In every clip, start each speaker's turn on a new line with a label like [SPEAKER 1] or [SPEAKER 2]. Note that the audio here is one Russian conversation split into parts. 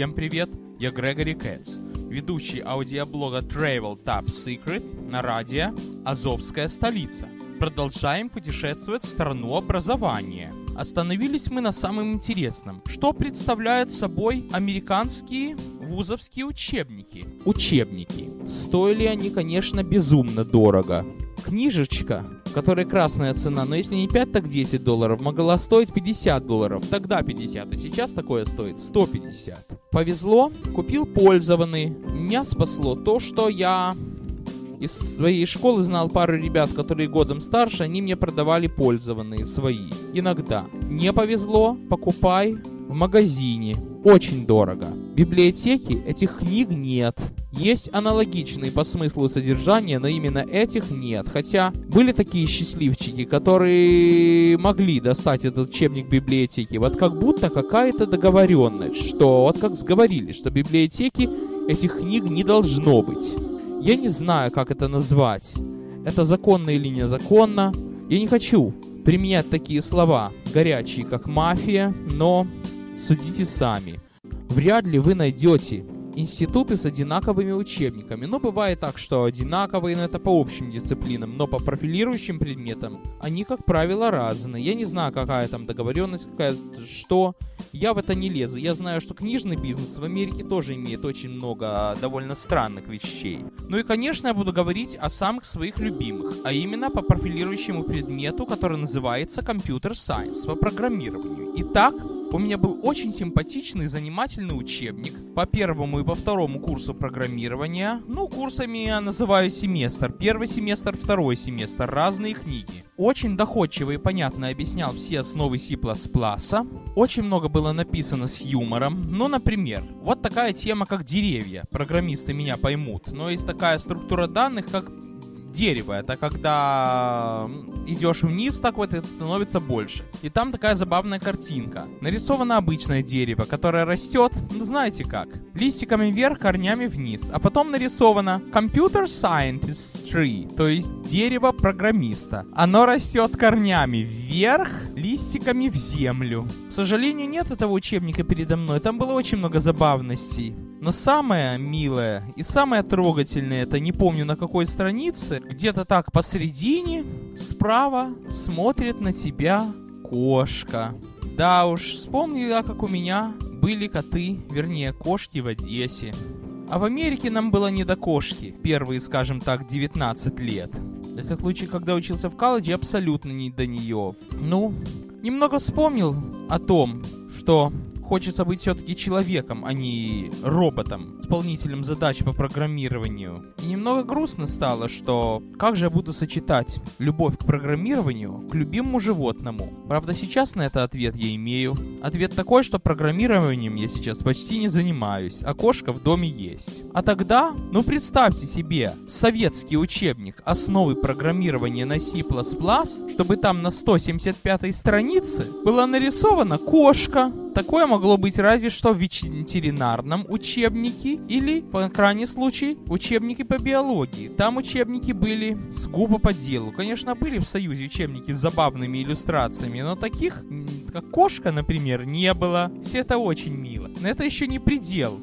[SPEAKER 1] Всем привет, я Грегори Кэтс, ведущий аудиоблога Travel Top Secret на радио «Азовская столица». Продолжаем путешествовать в страну образования. Остановились мы на самом интересном. Что представляют собой американские вузовские учебники? Учебники. Стоили они, конечно, безумно дорого. Книжечка которой красная цена, но если не 5, так 10 долларов, могла стоить 50 долларов, тогда 50, а сейчас такое стоит 150. Повезло, купил пользованный, меня спасло то, что я из своей школы знал пару ребят, которые годом старше, они мне продавали пользованные свои. Иногда. Не повезло, покупай в магазине. Очень дорого. В библиотеке этих книг нет. Есть аналогичные по смыслу содержания, но именно этих нет. Хотя были такие счастливчики, которые могли достать этот учебник библиотеки. Вот как будто какая-то договоренность, что вот как сговорились, что в библиотеке этих книг не должно быть. Я не знаю, как это назвать. Это законно или незаконно. Я не хочу применять такие слова, горячие, как мафия, но судите сами. Вряд ли вы найдете институты с одинаковыми учебниками. Но бывает так, что одинаковые, но это по общим дисциплинам, но по профилирующим предметам они, как правило, разные. Я не знаю, какая там договоренность, какая что. Я в это не лезу. Я знаю, что книжный бизнес в Америке тоже имеет очень много довольно странных вещей. Ну и, конечно, я буду говорить о самых своих любимых, а именно по профилирующему предмету, который называется Computer Science, по программированию. Итак, у меня был очень симпатичный занимательный учебник по первому и по второму курсу программирования. Ну, курсами я называю семестр. Первый семестр, второй семестр. Разные книги. Очень доходчиво и понятно объяснял все основы C++. Очень много было написано с юмором. Ну, например, вот такая тема, как деревья. Программисты меня поймут. Но есть такая структура данных, как дерево. Это когда идешь вниз, так вот это становится больше. И там такая забавная картинка. Нарисовано обычное дерево, которое растет, ну знаете как, листиками вверх, корнями вниз. А потом нарисовано Computer Scientist Tree, то есть дерево программиста. Оно растет корнями вверх, листиками в землю. К сожалению, нет этого учебника передо мной. Там было очень много забавностей. Но самое милое и самое трогательное, это не помню на какой странице, где-то так посередине, справа смотрит на тебя кошка. Да уж, вспомни, да, как у меня были коты, вернее, кошки в Одессе. А в Америке нам было не до кошки, первые, скажем так, 19 лет. Это случай, когда учился в колледже, абсолютно не до нее. Ну, немного вспомнил о том, что хочется быть все-таки человеком, а не роботом, исполнителем задач по программированию. И немного грустно стало, что как же я буду сочетать любовь к программированию к любимому животному? Правда, сейчас на это ответ я имею. Ответ такой, что программированием я сейчас почти не занимаюсь, а кошка в доме есть. А тогда, ну представьте себе, советский учебник «Основы программирования на C++», чтобы там на 175 странице была нарисована кошка. Такое могло быть разве что в ветеринарном учебнике или, по крайней случае, учебники по биологии. Там учебники были сгубо по делу. Конечно, были в Союзе учебники с забавными иллюстрациями, но таких, как кошка, например, не было. Все это очень мило. Но это еще не предел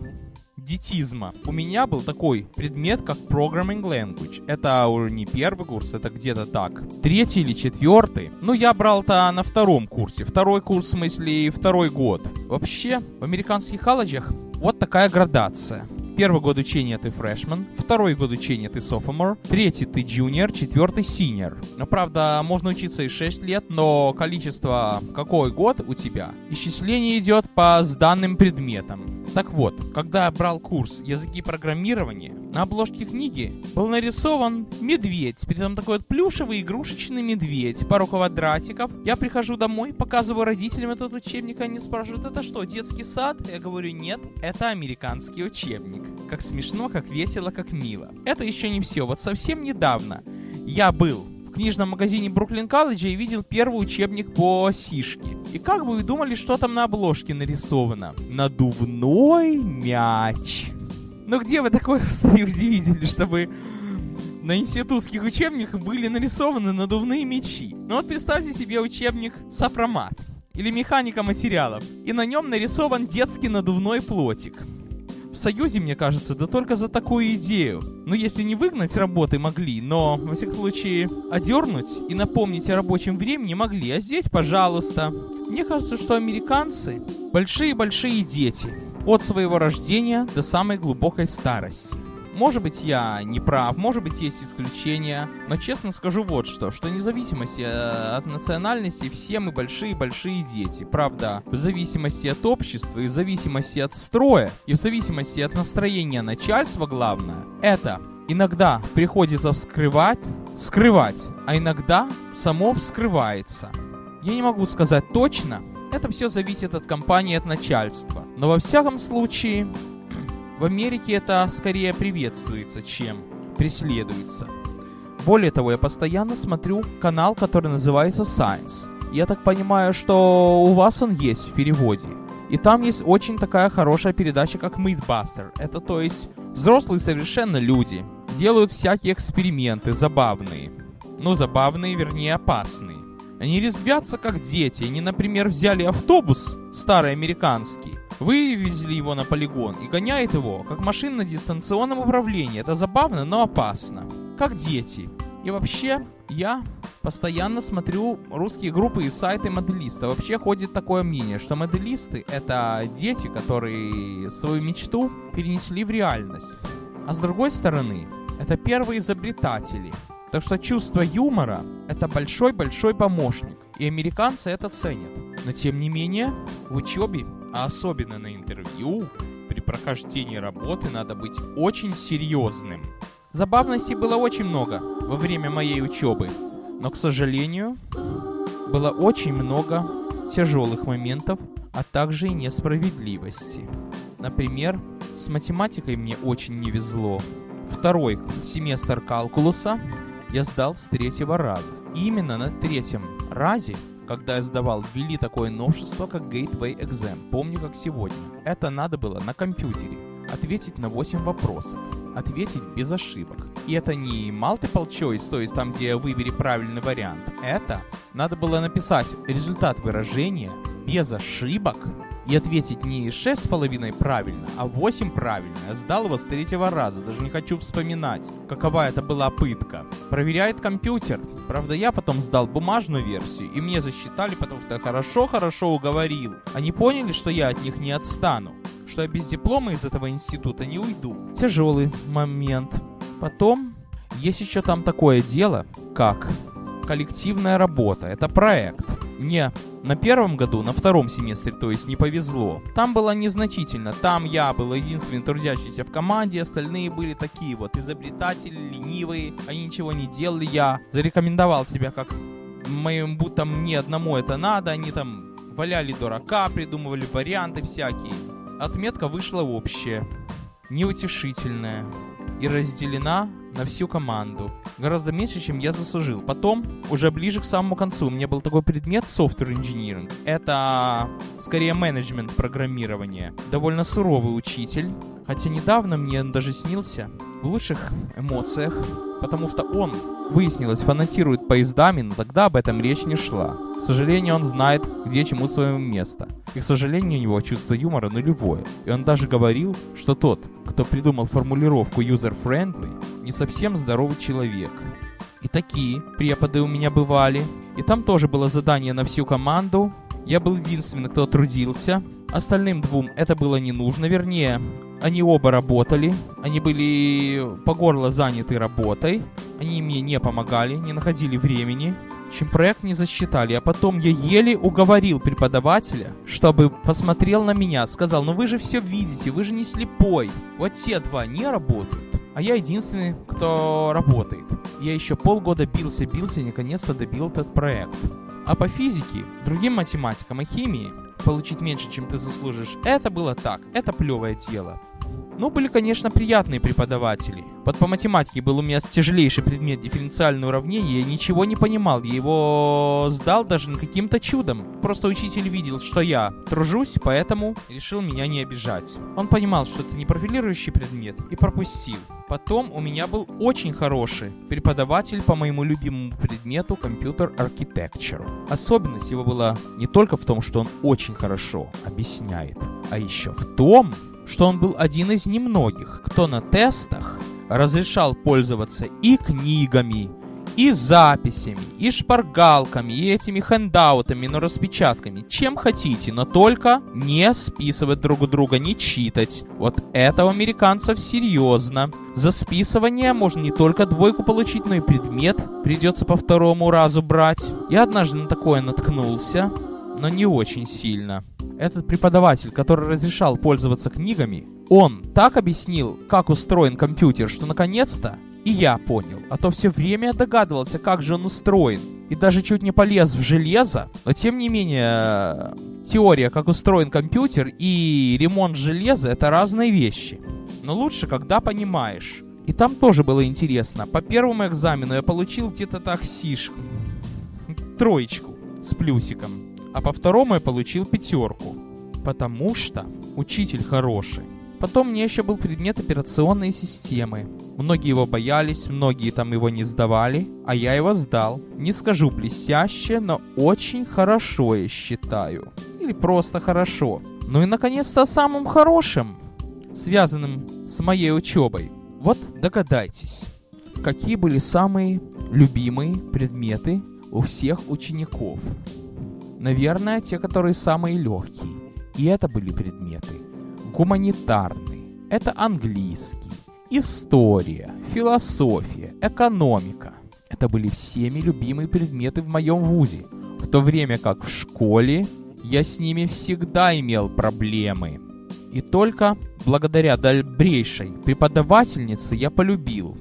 [SPEAKER 1] детизма. У меня был такой предмет, как Programming Language. Это уже не первый курс, это где-то так. Третий или четвертый. Ну, я брал-то на втором курсе. Второй курс, в смысле, второй год. Вообще, в американских колледжах вот такая градация. Первый год учения ты фрешман, второй год учения ты sophomore, третий ты junior, четвертый senior. Но, правда, можно учиться и 6 лет, но количество какой год у тебя, исчисление идет по сданным предметам. Так вот, когда я брал курс языки программирования, на обложке книги был нарисован медведь, при этом такой вот плюшевый игрушечный медведь, пару квадратиков. Я прихожу домой, показываю родителям этот учебник, они спрашивают, это что, детский сад? Я говорю, нет, это американский учебник. Как смешно, как весело, как мило. Это еще не все. Вот совсем недавно я был книжном магазине Бруклин Колледжа и видел первый учебник по сишке. И как бы вы думали, что там на обложке нарисовано? Надувной мяч. Ну где вы такое в Союзе видели, чтобы на институтских учебниках были нарисованы надувные мечи? Ну вот представьте себе учебник «Сопромат». или механика материалов, и на нем нарисован детский надувной плотик. Союзе, мне кажется, да только за такую идею. Ну, если не выгнать работы могли, но, во всяком случае, одернуть и напомнить о рабочем времени могли. А здесь, пожалуйста. Мне кажется, что американцы большие-большие дети. От своего рождения до самой глубокой старости. Может быть, я не прав, может быть, есть исключения, но честно скажу вот что, что вне зависимости э, от национальности все мы большие-большие дети. Правда, в зависимости от общества, и в зависимости от строя, и в зависимости от настроения начальства, главное, это иногда приходится вскрывать, скрывать, а иногда само вскрывается. Я не могу сказать точно, это все зависит от компании, от начальства. Но во всяком случае, в Америке это скорее приветствуется, чем преследуется. Более того, я постоянно смотрю канал, который называется Science. Я так понимаю, что у вас он есть в переводе. И там есть очень такая хорошая передача, как Mythbuster. Это то есть взрослые совершенно люди делают всякие эксперименты забавные. Ну, забавные, вернее, опасные. Они резвятся как дети. Они, например, взяли автобус старый американский Вывезли его на полигон и гоняет его, как машина на дистанционном управлении. Это забавно, но опасно. Как дети. И вообще, я постоянно смотрю русские группы и сайты моделиста. Вообще ходит такое мнение, что моделисты — это дети, которые свою мечту перенесли в реальность. А с другой стороны, это первые изобретатели. Так что чувство юмора — это большой-большой помощник. И американцы это ценят. Но тем не менее, в учебе а особенно на интервью, при прохождении работы надо быть очень серьезным. Забавностей было очень много во время моей учебы, но, к сожалению, было очень много тяжелых моментов, а также и несправедливости. Например, с математикой мне очень не везло. Второй семестр калкулуса я сдал с третьего раза. И именно на третьем разе когда я сдавал, ввели такое новшество, как Gateway Exam. Помню, как сегодня. Это надо было на компьютере. Ответить на 8 вопросов. Ответить без ошибок. И это не multiple choice, то есть там, где выбери правильный вариант. Это надо было написать результат выражения без ошибок и ответить не 6,5 правильно, а 8 правильно. Я сдал его с третьего раза, даже не хочу вспоминать, какова это была пытка. Проверяет компьютер. Правда, я потом сдал бумажную версию, и мне засчитали, потому что я хорошо-хорошо уговорил. Они поняли, что я от них не отстану, что я без диплома из этого института не уйду. Тяжелый момент. Потом есть еще там такое дело, как коллективная работа. Это проект. Мне на первом году, на втором семестре, то есть не повезло. Там было незначительно. Там я был единственный трудящийся в команде, остальные были такие вот изобретатели, ленивые, они ничего не делали. Я зарекомендовал себя как моим, будто мне одному это надо, они там валяли дурака, придумывали варианты всякие. Отметка вышла общая, неутешительная и разделена на всю команду. Гораздо меньше, чем я заслужил. Потом, уже ближе к самому концу, у меня был такой предмет Software Engineering. Это скорее менеджмент программирования. Довольно суровый учитель. Хотя недавно мне он даже снился в лучших эмоциях, потому что он, выяснилось, фанатирует поездами, но тогда об этом речь не шла. К сожалению, он знает, где чему свое место. И, к сожалению, у него чувство юмора нулевое. И он даже говорил, что тот, кто придумал формулировку user-friendly, не совсем здоровый человек. И такие преподы у меня бывали. И там тоже было задание на всю команду. Я был единственный, кто трудился. Остальным двум это было не нужно, вернее, они оба работали, они были по горло заняты работой, они мне не помогали, не находили времени чем проект не засчитали. А потом я еле уговорил преподавателя, чтобы посмотрел на меня, сказал, ну вы же все видите, вы же не слепой. Вот те два не работают, а я единственный, кто работает. Я еще полгода бился, бился и наконец-то добил этот проект. А по физике, другим математикам и химии получить меньше, чем ты заслужишь, это было так, это плевое дело. Ну, были, конечно, приятные преподаватели. Вот по математике был у меня тяжелейший предмет дифференциальное уравнение, я ничего не понимал, я его сдал даже каким-то чудом. Просто учитель видел, что я тружусь, поэтому решил меня не обижать. Он понимал, что это не профилирующий предмет, и пропустил. Потом у меня был очень хороший преподаватель по моему любимому предмету компьютер Architecture. Особенность его была не только в том, что он очень хорошо объясняет, а еще в том, что он был один из немногих, кто на тестах разрешал пользоваться и книгами, и записями, и шпаргалками, и этими хендаутами, но распечатками, чем хотите, но только не списывать друг у друга, не читать. Вот это у американцев серьезно. За списывание можно не только двойку получить, но и предмет придется по второму разу брать. Я однажды на такое наткнулся, но не очень сильно. Этот преподаватель, который разрешал пользоваться книгами, он так объяснил, как устроен компьютер, что наконец-то и я понял, а то все время догадывался, как же он устроен. И даже чуть не полез в железо, но тем не менее, теория, как устроен компьютер и ремонт железа это разные вещи. Но лучше, когда понимаешь. И там тоже было интересно. По первому экзамену я получил где-то так сишку. Троечку с плюсиком. А по второму я получил пятерку. Потому что учитель хороший. Потом мне еще был предмет операционной системы. Многие его боялись, многие там его не сдавали, а я его сдал. Не скажу блестяще, но очень хорошо я считаю. Или просто хорошо. Ну и наконец-то о самом хорошем, связанном с моей учебой. Вот догадайтесь, какие были самые любимые предметы у всех учеников. Наверное, те, которые самые легкие. И это были предметы гуманитарный, это английский, история, философия, экономика. Это были всеми любимые предметы в моем вузе, в то время как в школе я с ними всегда имел проблемы. И только благодаря добрейшей преподавательнице я полюбил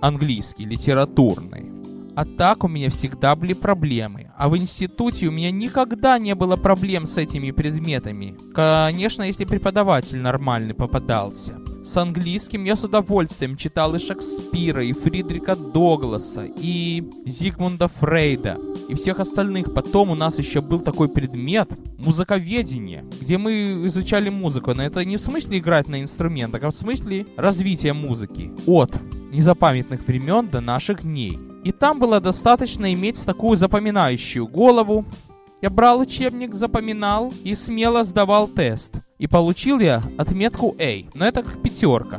[SPEAKER 1] английский литературный. А так у меня всегда были проблемы. А в институте у меня никогда не было проблем с этими предметами. Конечно, если преподаватель нормальный попадался. С английским я с удовольствием читал и Шекспира, и Фридрика Догласа, и Зигмунда Фрейда, и всех остальных. Потом у нас еще был такой предмет музыковедение, где мы изучали музыку. Но это не в смысле играть на инструментах, а в смысле развития музыки. От незапамятных времен до наших дней. И там было достаточно иметь такую запоминающую голову. Я брал учебник, запоминал и смело сдавал тест. И получил я отметку A, но это как пятерка.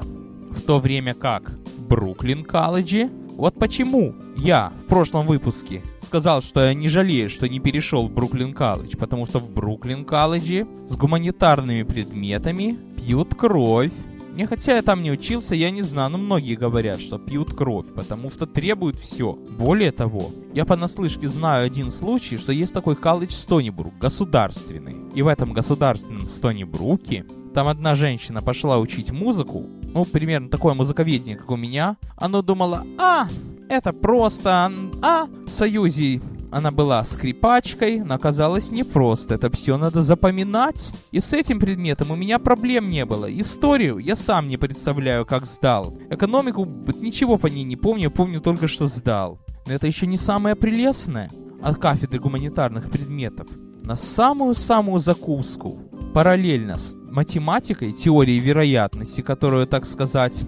[SPEAKER 1] В то время как Бруклин колледже, вот почему я в прошлом выпуске сказал, что я не жалею, что не перешел в Бруклин колледж, потому что в Бруклин колледже с гуманитарными предметами пьют кровь, мне хотя я там не учился, я не знаю, но многие говорят, что пьют кровь, потому что требуют все. Более того, я понаслышке знаю один случай, что есть такой колледж Стонибрук, государственный. И в этом государственном Стонибруке там одна женщина пошла учить музыку, ну, примерно такое музыковедение, как у меня. Она думала, а, это просто, а, в Союзе она была скрипачкой, но оказалось непросто. Это все надо запоминать. И с этим предметом у меня проблем не было. Историю я сам не представляю, как сдал. Экономику ничего по ней не помню, помню только, что сдал. Но это еще не самое прелестное от кафедры гуманитарных предметов. На самую-самую закуску, параллельно с математикой, теорией вероятности, которую, так сказать,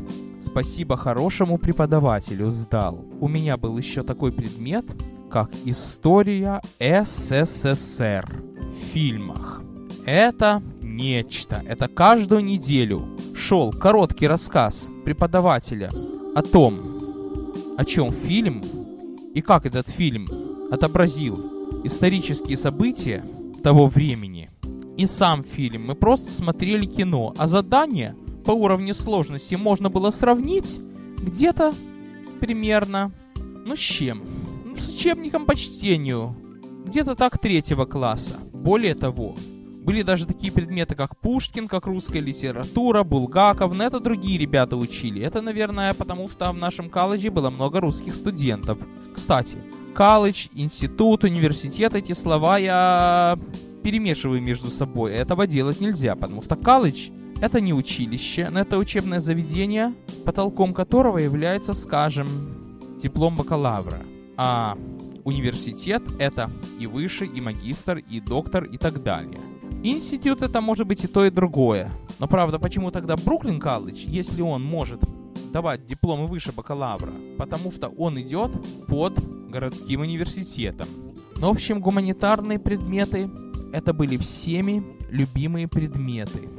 [SPEAKER 1] спасибо хорошему преподавателю сдал. У меня был еще такой предмет, как история СССР в фильмах. Это нечто. Это каждую неделю шел короткий рассказ преподавателя о том, о чем фильм и как этот фильм отобразил исторические события того времени. И сам фильм. Мы просто смотрели кино, а задание по уровню сложности можно было сравнить где-то примерно, ну с чем? С учебником по чтению. Где-то так третьего класса. Более того, были даже такие предметы, как Пушкин, как русская литература, Булгаков, но это другие ребята учили. Это, наверное, потому что в нашем колледже было много русских студентов. Кстати, колледж, институт, университет, эти слова я перемешиваю между собой. Этого делать нельзя, потому что колледж Это не училище, но это учебное заведение, потолком которого является, скажем, диплом бакалавра. А университет — это и выше, и магистр, и доктор, и так далее. Институт — это может быть и то, и другое. Но правда, почему тогда Бруклин колледж, если он может давать дипломы выше бакалавра? Потому что он идет под городским университетом. Но, в общем, гуманитарные предметы — это были всеми любимые предметы.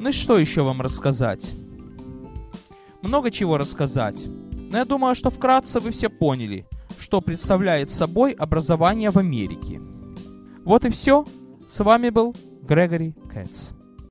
[SPEAKER 1] Ну и что еще вам рассказать? Много чего рассказать. Но я думаю, что вкратце вы все поняли, что представляет собой образование в Америке. Вот и все. С вами был Грегори Кэтс.